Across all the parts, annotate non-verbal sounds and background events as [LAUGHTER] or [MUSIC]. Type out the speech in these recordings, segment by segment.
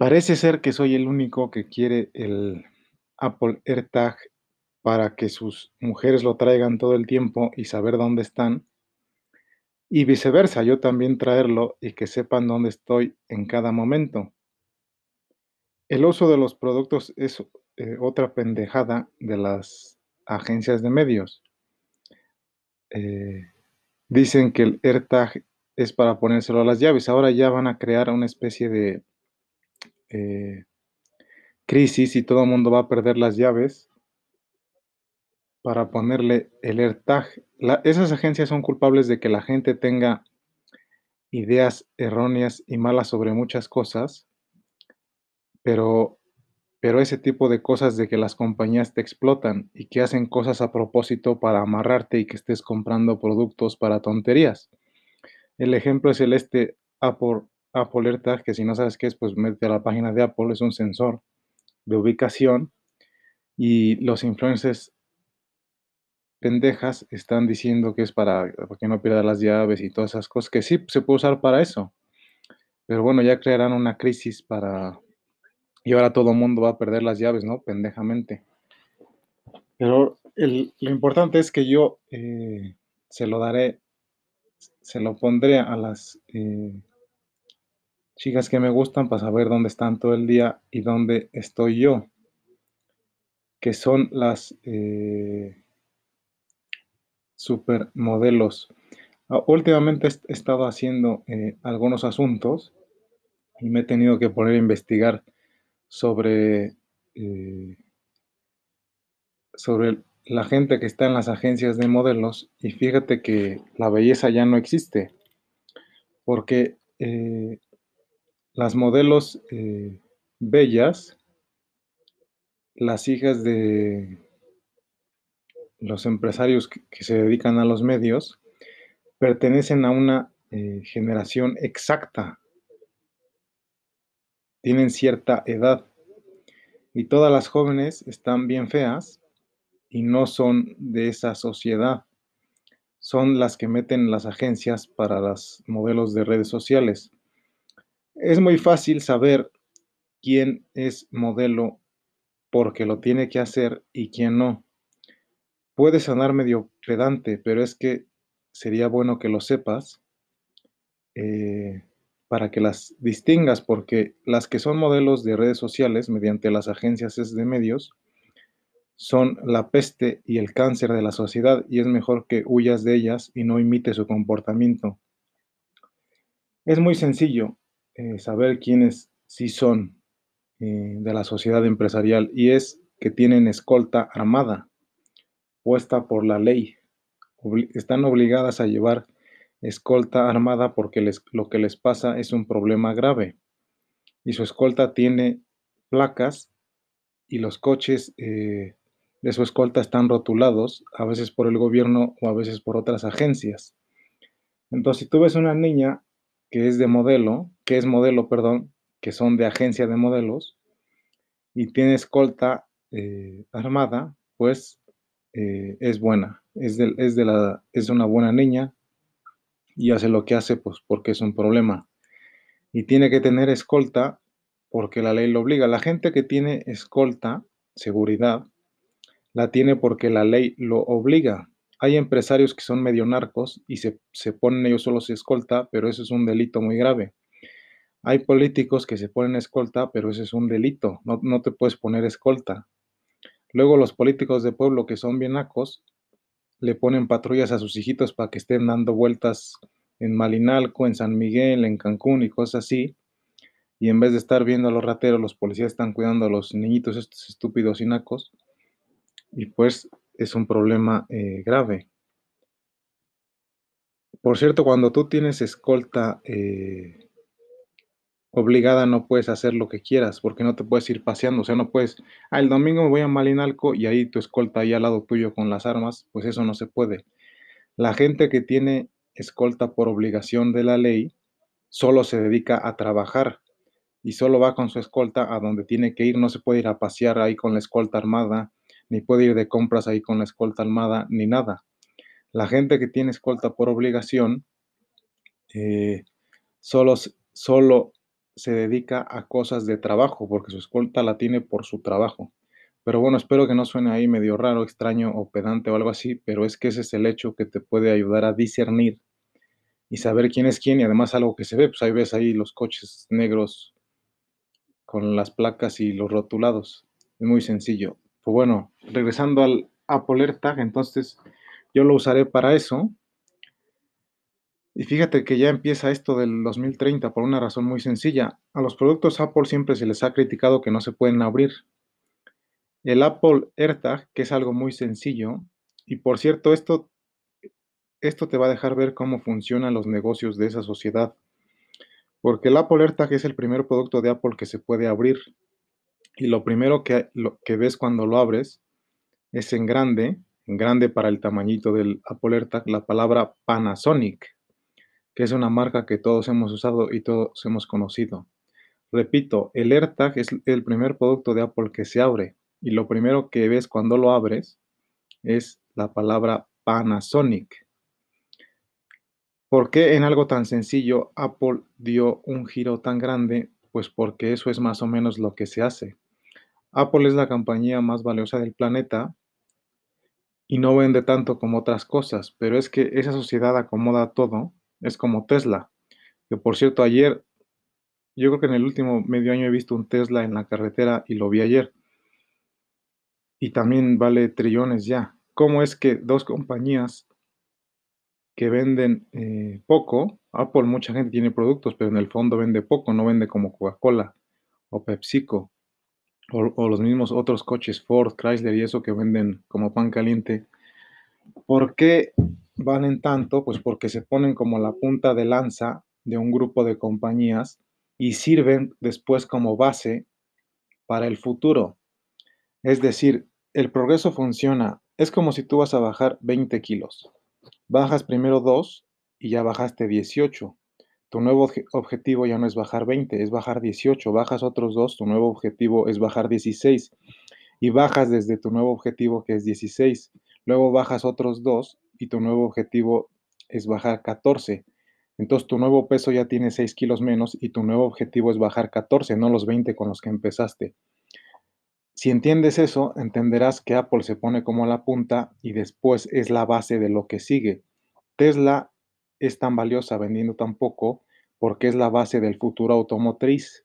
Parece ser que soy el único que quiere el Apple AirTag para que sus mujeres lo traigan todo el tiempo y saber dónde están. Y viceversa, yo también traerlo y que sepan dónde estoy en cada momento. El uso de los productos es eh, otra pendejada de las agencias de medios. Eh, dicen que el AirTag es para ponérselo a las llaves. Ahora ya van a crear una especie de eh, crisis y todo el mundo va a perder las llaves para ponerle el AirTag. esas agencias son culpables de que la gente tenga ideas erróneas y malas sobre muchas cosas, pero, pero ese tipo de cosas de que las compañías te explotan y que hacen cosas a propósito para amarrarte y que estés comprando productos para tonterías. El ejemplo es el este Apple, Apple AirTag, que si no sabes qué es, pues mete a la página de Apple, es un sensor de ubicación y los influencers pendejas están diciendo que es para, que no pierda las llaves y todas esas cosas, que sí se puede usar para eso. Pero bueno, ya crearán una crisis para... Y ahora todo el mundo va a perder las llaves, ¿no? Pendejamente. Pero lo importante es que yo eh, se lo daré se lo pondré a las eh, chicas que me gustan para saber dónde están todo el día y dónde estoy yo, que son las eh, supermodelos. Ah, últimamente he estado haciendo eh, algunos asuntos y me he tenido que poner a investigar sobre, sobre la gente que está en las agencias de modelos y fíjate que la belleza ya no existe, porque eh, las modelos eh, bellas, las hijas de los empresarios que, se dedican a los medios, pertenecen a una eh, generación exacta, tienen cierta edad y todas las jóvenes están bien feas y no son de esa sociedad. Son las que meten las agencias para los modelos de redes sociales. Es muy fácil saber quién es modelo porque lo tiene que hacer y quién no. Puede sonar medio pedante, pero es que sería bueno que lo sepas eh, para que las distingas, porque las que son modelos de redes sociales mediante las agencias de medios, son la peste y el cáncer de la sociedad y es mejor que huyas de ellas y no imites su comportamiento. Es muy sencillo eh, saber quiénes sí son eh, de la sociedad empresarial y es que tienen escolta armada puesta por la ley. están obligadas a llevar escolta armada porque les, lo que les pasa es un problema grave y su escolta tiene placas y los coches eh, de su escolta están rotulados, a veces por el gobierno o a veces por otras agencias. Entonces, si tú ves una niña que es de modelo, que es modelo, perdón, que son de agencia de modelos, y tiene escolta eh, armada, pues eh, es buena, es de, es de, la, es una buena niña y hace lo que hace, pues porque es un problema. Y tiene que tener escolta porque la ley lo obliga. La gente que tiene escolta, seguridad, la tiene porque la ley lo obliga. Hay empresarios que son medio narcos y se, ponen ellos solos escolta, pero eso es un delito muy grave. Hay políticos que se ponen escolta, pero eso es un delito. No, no te puedes poner escolta. Luego los políticos de pueblo que son bien nacos le ponen patrullas a sus hijitos para que estén dando vueltas en Malinalco, en San Miguel, en Cancún y cosas así. Y en vez de estar viendo a los rateros, los policías están cuidando a los niñitos estos estúpidos y nacos y pues es un problema eh, grave. Por cierto, cuando tú tienes escolta eh, obligada no puedes hacer lo que quieras porque no te puedes ir paseando, o sea, no puedes, ah, el domingo me voy a Malinalco y ahí tu escolta ahí al lado tuyo con las armas, pues eso no se puede. La gente que tiene escolta por obligación de la ley solo se dedica a trabajar y solo va con su escolta a donde tiene que ir, no se puede ir a pasear ahí con la escolta armada ni puede ir de compras ahí con la escolta armada, ni nada. La gente que tiene escolta por obligación, eh, solo, solo se dedica a cosas de trabajo, porque su escolta la tiene por su trabajo. Pero bueno, espero que no suene ahí medio raro, extraño o pedante o algo así, pero es que ese es el hecho que te puede ayudar a discernir y saber quién es quién y además algo que se ve, pues ahí ves ahí los coches negros con las placas y los rotulados. Es muy sencillo. Pues bueno, regresando al Apple AirTag, entonces yo lo usaré para eso. Y fíjate que ya empieza esto del 2030 por una razón muy sencilla. A los productos Apple siempre se les ha criticado que no se pueden abrir. El Apple AirTag, que es algo muy sencillo, y por cierto, esto, esto te va a dejar ver cómo funcionan los negocios de esa sociedad. Porque el Apple AirTag es el primer producto de Apple que se puede abrir. Y lo primero que, ves cuando lo abres es en grande, en grande para el tamañito del Apple AirTag, la palabra Panasonic, que es una marca que todos hemos usado y todos hemos conocido. Repito, el AirTag es el primer producto de Apple que se abre y lo primero que ves cuando lo abres es la palabra Panasonic. ¿Por qué en algo tan sencillo Apple dio un giro tan grande? Pues porque eso es más o menos lo que se hace. Apple es la compañía más valiosa del planeta y no vende tanto como otras cosas, pero es que esa sociedad acomoda todo, es como Tesla, que por cierto ayer, yo creo que en el último medio año he visto un Tesla en la carretera y lo vi ayer, y también vale trillones ya. ¿Cómo es que dos compañías que venden eh, poco, Apple mucha gente tiene productos, pero en el fondo vende poco, no vende como Coca-Cola o PepsiCo, o, los mismos otros coches Ford, Chrysler y eso que venden como pan caliente. ¿Por qué valen tanto? Pues porque se ponen como la punta de lanza de un grupo de compañías y sirven después como base para el futuro. Es decir, el progreso funciona. Es como si tú vas a bajar 20 kilos. Bajas primero 2 y ya bajaste 18. Tu nuevo objetivo ya no es bajar 20, es bajar 18. Bajas otros 2, tu nuevo objetivo es bajar 16. Y bajas desde tu nuevo objetivo que es 16. Luego bajas otros 2 y tu nuevo objetivo es bajar 14. Entonces tu nuevo peso ya tiene 6 kilos menos y tu nuevo objetivo es bajar 14, no los 20 con los que empezaste. Si entiendes eso, entenderás que Apple se pone como la punta y después es la base de lo que sigue. Tesla es tan valiosa vendiendo tan poco porque es la base del futuro automotriz.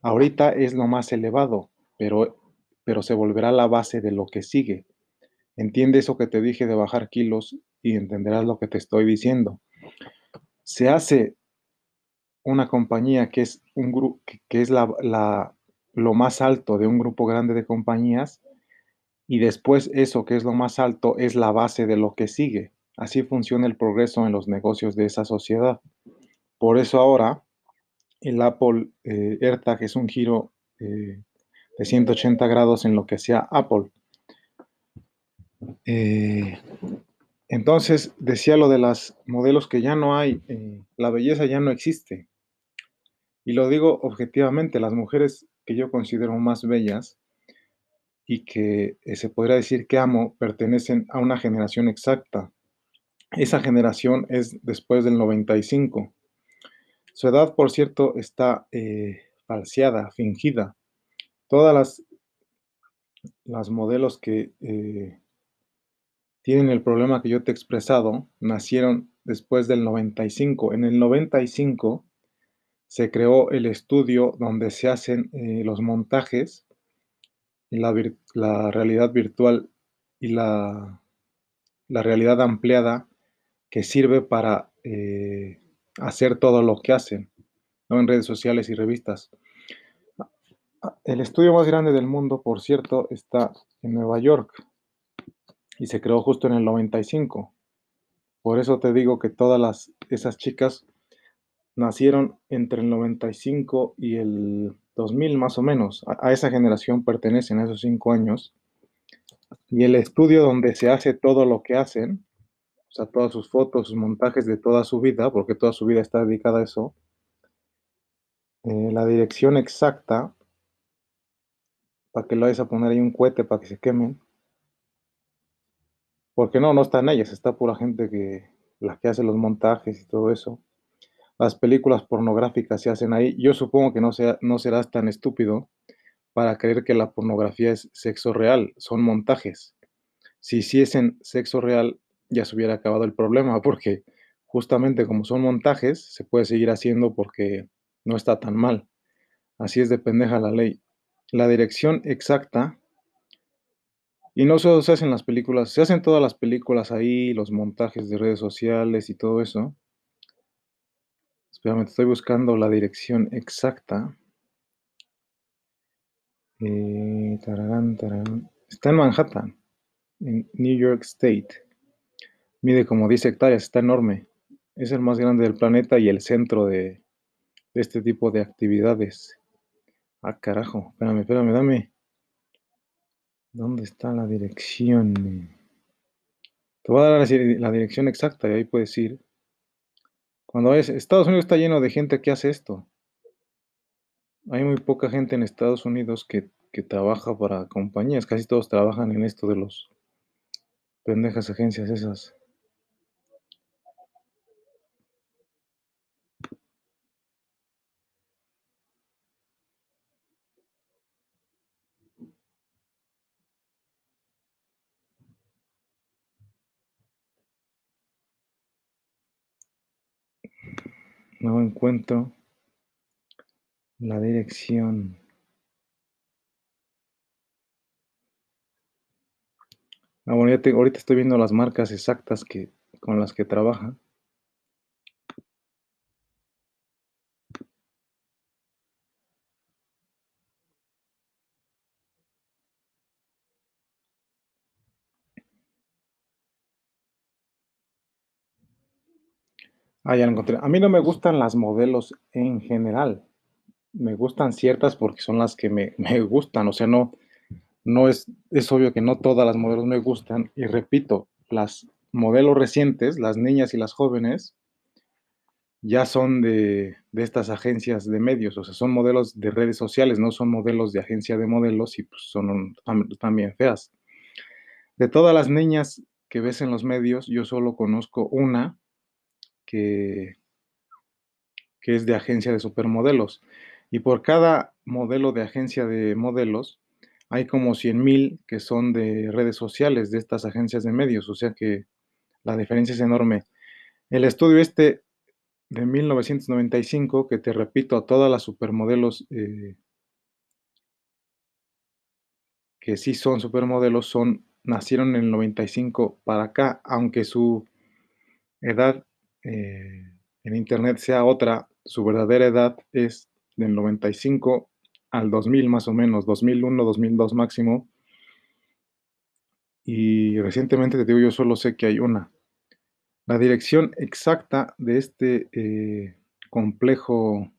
Ahorita es lo más elevado, pero, pero se volverá la base de lo que sigue. Entiende eso que te dije de bajar kilos y entenderás lo que te estoy diciendo. Se hace una compañía que es, un que es la, la, lo más alto de un grupo grande de compañías y después eso que es lo más alto es la base de lo que sigue. Así funciona el progreso en los negocios de esa sociedad. Por eso ahora el Apple eh, AirTag es un giro eh, de 180 grados en lo que sea Apple. Eh, entonces decía lo de los modelos que ya no hay, la belleza ya no existe. Y lo digo objetivamente, las mujeres que yo considero más bellas y que eh, se podría decir que amo pertenecen a una generación exacta. Esa generación es después del 95. Su edad, por cierto, está eh, falseada, fingida. Todas las, las modelos que eh, tienen el problema que yo te he expresado nacieron después del 95. En el 95 se creó el estudio donde se hacen eh, los montajes, la, la realidad virtual y la, la, realidad ampliada que sirve para eh, hacer todo lo que hacen en redes sociales y revistas. El estudio más grande del mundo, por cierto, está en Nueva York y se creó justo en el 95. Por eso te digo que todas las, esas chicas nacieron entre el 95 y el 2000 más o menos. A, esa generación pertenecen esos cinco años. Y el estudio donde se hace todo lo que hacen, o sea, todas sus fotos, sus montajes de toda su vida, porque toda su vida está dedicada a eso, eh, la dirección exacta, para que lo vayas a poner ahí un cohete para que se quemen, porque no, no está en ellas, está pura gente que, la que hace los montajes y todo eso las películas pornográficas se hacen ahí. Yo supongo que no, sea, no serás tan estúpido para creer que la pornografía es sexo real, son montajes. Si hiciesen sexo real, ya se hubiera acabado el problema, porque justamente como son montajes, se puede seguir haciendo porque no está tan mal. Así es de pendeja la ley. La dirección exacta, y no solo se hacen las películas, se hacen todas las películas ahí, los montajes de redes sociales y todo eso. Espérame, estoy buscando la dirección exacta. Eh, está en Manhattan, en New York State. Mide como 10 hectáreas, está enorme. Es el más grande del planeta y el centro de, este tipo de actividades. Ah, carajo. Espérame, espérame, dame. ¿Dónde está la dirección? Te voy a dar la, dirección exacta y ahí puedes ir. Cuando es Estados Unidos está lleno de gente que hace esto. Hay muy poca gente en Estados Unidos que, que trabaja para compañías. Casi todos trabajan en esto de los pendejas agencias esas. No encuentro la dirección. Ah, bueno, ya ahorita estoy viendo las marcas exactas que, con las que trabaja. Ah, encontré. A mí no me gustan las modelos en general. Me gustan ciertas porque son las que [LAUGHS] me, gustan. O sea, no, no es, es obvio que no todas las modelos me gustan. Y repito, las modelos recientes, las niñas y las jóvenes, ya son de, de, estas agencias de medios, o sea, son modelos de redes sociales, no son modelos de agencia de modelos y pues son también feas. De todas las niñas que ves en los medios, yo solo conozco una que, es de agencia de supermodelos. Y por cada modelo de agencia de modelos, hay como 100 mil que son de redes sociales, de estas agencias de medios. O sea que la diferencia es enorme. El estudio este de 1995, que te repito, a todas las supermodelos eh, que sí son supermodelos, son, nacieron en el 95 para acá, aunque su edad eh, en Internet sea otra, su verdadera edad es del 95 al 2000 más o menos, 2001, 2002 máximo. Y recientemente te digo, yo solo sé que hay una. La dirección exacta de este eh, complejo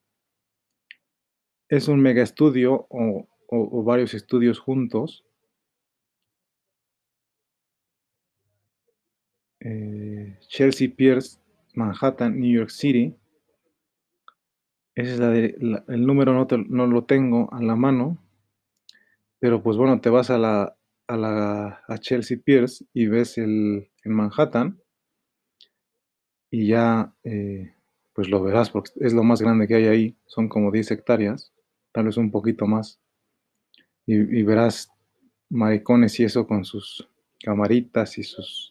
es un mega estudio o, varios estudios juntos. Eh, Chelsea Pierce Manhattan, New York City. Ese es el número, no, lo tengo a la mano. Pero pues bueno, te vas a la, a Chelsea Pierce y ves el en Manhattan. Y ya eh, pues lo verás porque es lo más grande que hay ahí. Son como 10 hectáreas, tal vez un poquito más. Y verás maricones y eso con sus camaritas y sus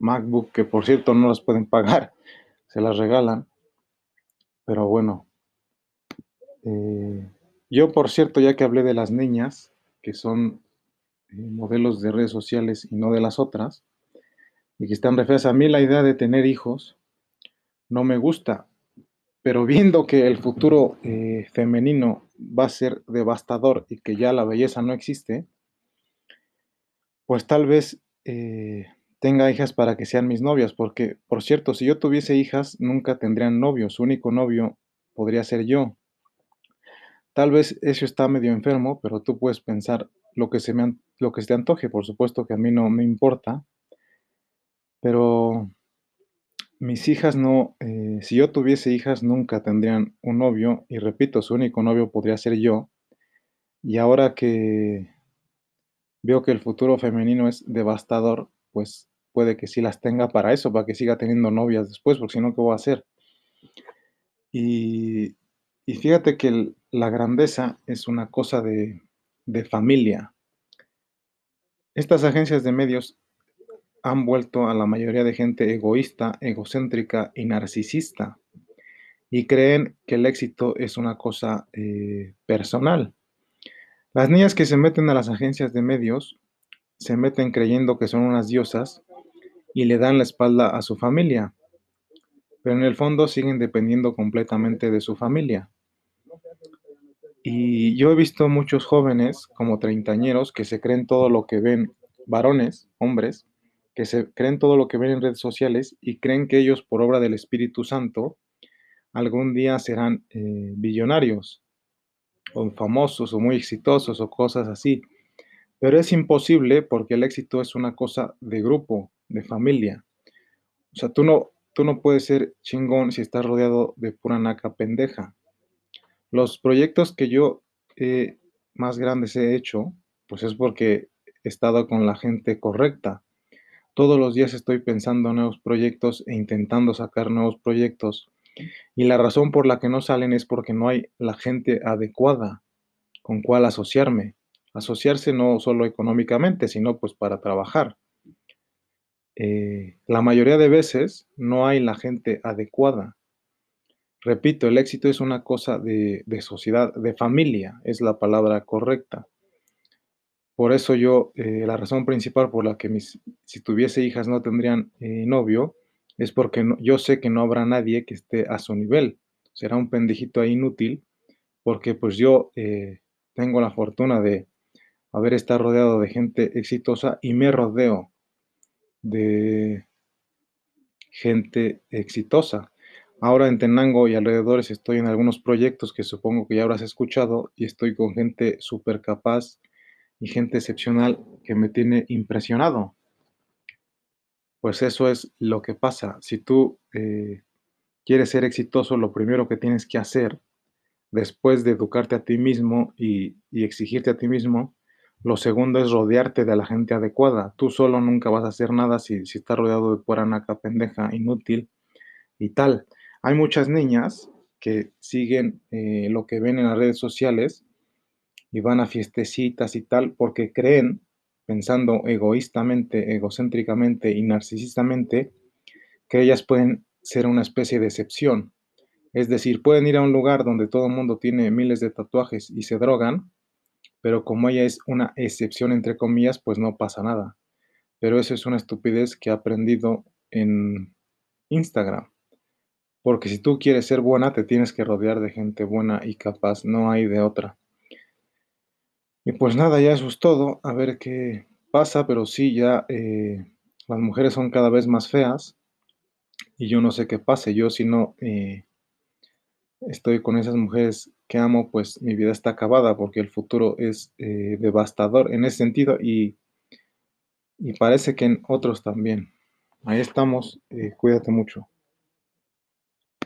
MacBook, que por cierto no las pueden pagar [LAUGHS] se las regalan. Pero bueno, eh, yo por cierto, ya que hablé de las niñas, que son eh, modelos de redes sociales y no de las otras, y que están referidas a mí la idea de tener hijos, no me gusta, pero viendo que el futuro eh, femenino va a ser devastador y que ya la belleza no existe, pues tal vez tenga hijas para que sean mis novias, porque, por cierto, si yo tuviese hijas, nunca tendrían novio, su único novio podría ser yo. Tal vez eso está medio enfermo, pero tú puedes pensar lo que se, me, lo que te antoje, por supuesto que a mí no me importa, pero mis hijas no, eh, si yo tuviese hijas, nunca tendrían un novio, y repito, su único novio podría ser yo, y ahora que veo que el futuro femenino es devastador, pues puede que sí las tenga para eso, para que siga teniendo novias después, porque si no, ¿qué voy a hacer? Y fíjate que la grandeza es una cosa de de familia. Estas agencias de medios han vuelto a la mayoría de gente egoísta, egocéntrica y narcisista, y creen que el éxito es una cosa, eh, personal. Las niñas que se meten a las agencias de medios, se meten creyendo que son unas diosas y le dan la espalda a su familia, pero en el fondo siguen dependiendo completamente de su familia. Y yo he visto muchos jóvenes, como treintañeros, que se creen todo lo que ven, varones, hombres, que se creen todo lo que ven en redes sociales y creen que ellos, por obra del Espíritu Santo, algún día serán, eh, billonarios, o famosos, o muy exitosos, o cosas así. Pero es imposible porque el éxito es una cosa de grupo, de familia. O sea, tú no tú no puedes ser chingón si estás rodeado de pura naca pendeja. Los proyectos que yo, más grandes he hecho, pues es porque he estado con la gente correcta. Todos los días estoy pensando nuevos proyectos e intentando sacar nuevos proyectos. Y la razón por la que no salen es porque no hay la gente adecuada con cual asociarme. Asociarse no solo económicamente, sino pues para trabajar. Eh, la mayoría de veces no hay la gente adecuada. Repito, el éxito es una cosa de de sociedad, de familia, es la palabra correcta. Por eso yo, eh, la razón principal por la que mis si tuviese hijas no tendrían, eh, novio, es porque no yo sé que no habrá nadie que esté a su nivel. Será un pendejito inútil, porque, pues, yo, tengo la fortuna de haber estado rodeado de gente exitosa y me rodeo de gente exitosa. Ahora en Tenango y alrededores estoy en algunos proyectos que supongo que ya habrás escuchado, y estoy con gente supercapaz y gente excepcional que me tiene impresionado. Pues eso es lo que pasa. Si tú, eh, quieres ser exitoso, lo primero que tienes que hacer, después de educarte a ti mismo y exigirte a ti mismo, lo segundo es rodearte de la gente adecuada. Tú solo nunca vas a hacer nada si si estás rodeado de pura naca pendeja, inútil y tal. Hay muchas niñas que siguen, eh, lo que ven en las redes sociales y van a fiestecitas y tal, porque creen, pensando egoístamente, egocéntricamente y narcisistamente, que ellas pueden ser una especie de excepción. Es decir, pueden ir a un lugar donde todo el mundo tiene miles de tatuajes y se drogan, pero como ella es una excepción, entre comillas, pues no pasa nada. Pero eso es una estupidez que he aprendido en Instagram. Porque si tú quieres ser buena, te tienes que rodear de gente buena y capaz, no hay de otra. Y pues nada, ya eso es todo, a ver qué pasa, pero sí, ya, eh, las mujeres son cada vez más feas, y yo no sé qué pase. Yo si no, eh estoy con esas mujeres que amo, pues mi vida está acabada, porque el futuro es, eh, devastador en ese sentido, y y parece que en otros también. Ahí estamos, eh, cuídate mucho.